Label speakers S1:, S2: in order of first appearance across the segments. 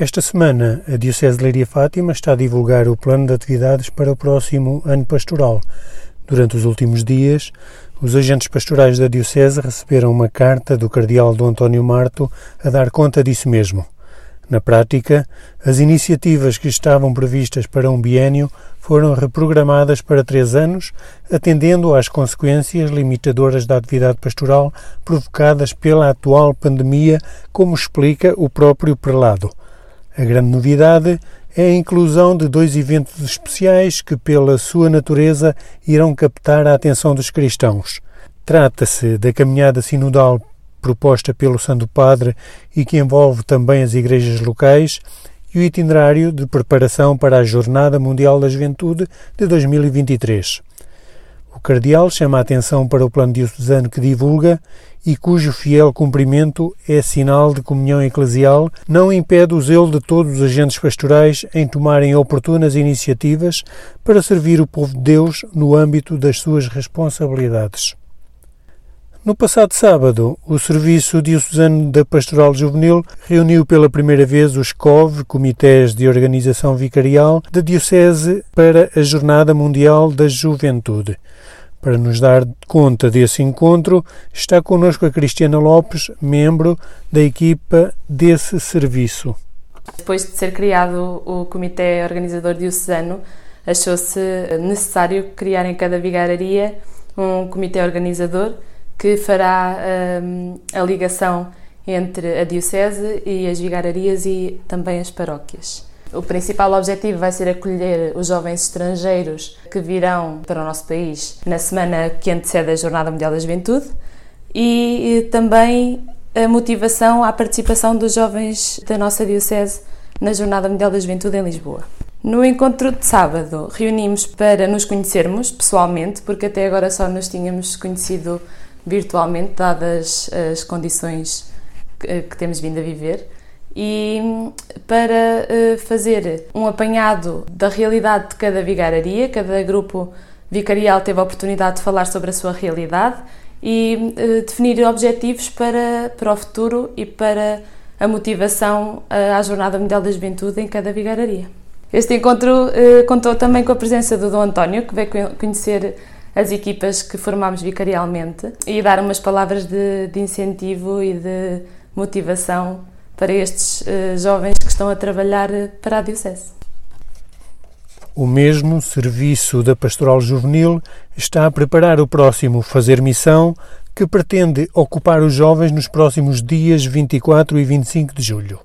S1: Esta semana, a Diocese de Leiria Fátima está a divulgar o plano de atividades para o próximo ano pastoral. Durante os últimos dias, os agentes pastorais da Diocese receberam uma carta do Cardeal Dom António Marto a dar conta disso mesmo. Na prática, as iniciativas que estavam previstas para um biênio foram reprogramadas para três anos, atendendo às consequências limitadoras da atividade pastoral provocadas pela atual pandemia, como explica o próprio prelado. A grande novidade é a inclusão de dois eventos especiais que, pela sua natureza, irão captar a atenção dos cristãos. Trata-se da caminhada sinodal proposta pelo Santo Padre e que envolve também as igrejas locais, e o itinerário de preparação para a Jornada Mundial da Juventude de 2023. O Cardeal chama a atenção para o plano diocesano que divulga e cujo fiel cumprimento é sinal de comunhão eclesial, não impede o zelo de todos os agentes pastorais em tomarem oportunas iniciativas para servir o povo de Deus no âmbito das suas responsabilidades. No passado sábado, o Serviço Diocesano da Pastoral Juvenil reuniu pela primeira vez os COV, Comitês de Organização Vicarial, da Diocese para a Jornada Mundial da Juventude. Para nos dar conta desse encontro, está connosco a Cristiana Lopes, membro da equipa desse serviço.
S2: Depois de ser criado o Comitê Organizador Diocesano, achou-se necessário criar em cada vigararia um comitê organizador que fará um, a ligação entre a Diocese e as vigararias e também as paróquias. O principal objetivo vai ser acolher os jovens estrangeiros que virão para o nosso país na semana que antecede a Jornada Mundial da Juventude e também a motivação à participação dos jovens da nossa Diocese na Jornada Mundial da Juventude em Lisboa. No encontro de sábado, reunimos para nos conhecermos pessoalmente, porque até agora só nos tínhamos conhecido virtualmente, dadas as condições que, que temos vindo a viver, e para uh, fazer um apanhado da realidade de cada vigararia, cada grupo vicarial teve a oportunidade de falar sobre a sua realidade e uh, definir objetivos para, para o futuro e para a motivação uh, à Jornada Mundial da Juventude em cada vigararia. Este encontro contou também com a presença do Dom António, que veio conhecer as equipas que formámos vicarialmente e dar umas palavras de, de incentivo e de motivação para estes uh, jovens que estão a trabalhar eh, para a Diocese.
S1: O mesmo Serviço da Pastoral Juvenil está a preparar o próximo Fazer Missão, que pretende ocupar os jovens nos próximos dias 24 e 25 de julho.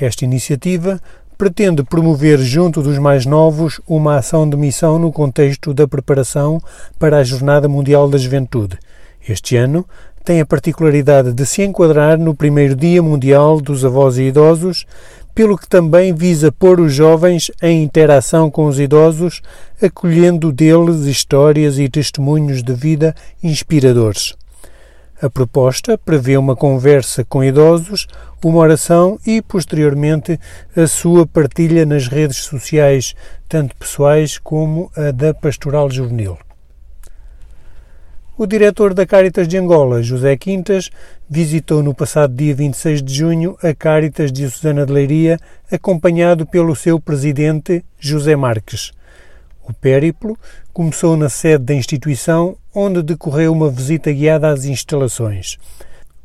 S1: Esta iniciativa pretende promover junto dos mais novos uma ação de missão no contexto da preparação para a Jornada Mundial da Juventude. Este ano tem a particularidade de se enquadrar no primeiro Dia Mundial dos Avós e Idosos, pelo que também visa pôr os jovens em interação com os idosos, acolhendo deles histórias e testemunhos de vida inspiradores. A proposta prevê uma conversa com idosos, uma oração e, posteriormente, a sua partilha nas redes sociais, tanto pessoais como a da Pastoral Juvenil. O diretor da Caritas de Angola, José Quintas, visitou no passado dia 26 de junho a Caritas de Susana de Leiria, acompanhado pelo seu presidente, José Marques. O périplo começou na sede da instituição, onde decorreu uma visita guiada às instalações.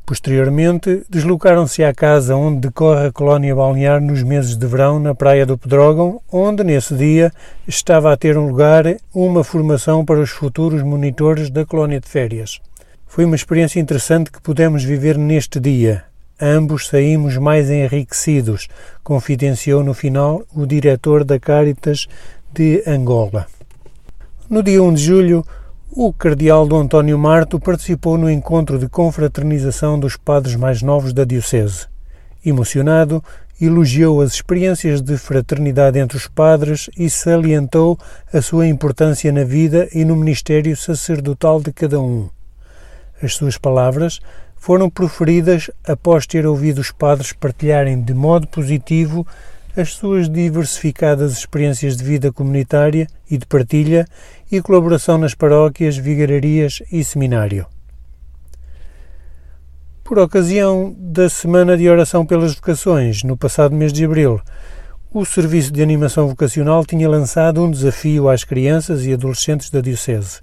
S1: Posteriormente, deslocaram-se à casa onde decorre a colónia balnear nos meses de verão na Praia do Pedrógão, onde, nesse dia, estava a ter um lugar uma formação para os futuros monitores da colónia de férias. Foi uma experiência interessante que pudemos viver neste dia. Ambos saímos mais enriquecidos, confidenciou no final o diretor da Caritas de Angola. No dia 1 de julho, o cardeal Dom António Marto participou no encontro de confraternização dos padres mais novos da Diocese. Emocionado, elogiou as experiências de fraternidade entre os padres e salientou a sua importância na vida e no ministério sacerdotal de cada um. As suas palavras foram proferidas após ter ouvido os padres partilharem de modo positivo as suas diversificadas experiências de vida comunitária e de partilha e colaboração nas paróquias, vigararias e seminário. Por ocasião da Semana de Oração pelas Vocações, no passado mês de abril, o Serviço de Animação Vocacional tinha lançado um desafio às crianças e adolescentes da Diocese.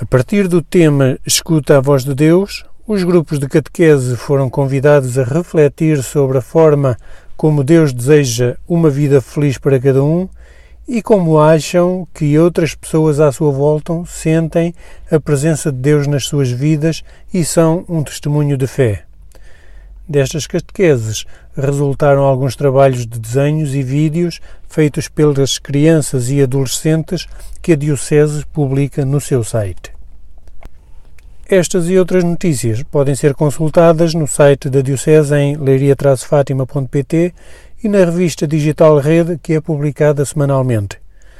S1: A partir do tema Escuta a Voz de Deus, os grupos de catequese foram convidados a refletir sobre a forma como Deus deseja uma vida feliz para cada um e como acham que outras pessoas à sua volta sentem a presença de Deus nas suas vidas e são um testemunho de fé. Destas catequeses resultaram alguns trabalhos de desenhos e vídeos feitos pelas crianças e adolescentes que a Diocese publica no seu site. Estas e outras notícias podem ser consultadas no site da Diocese em leiria-fatima.pt e na revista digital Rede, que é publicada semanalmente.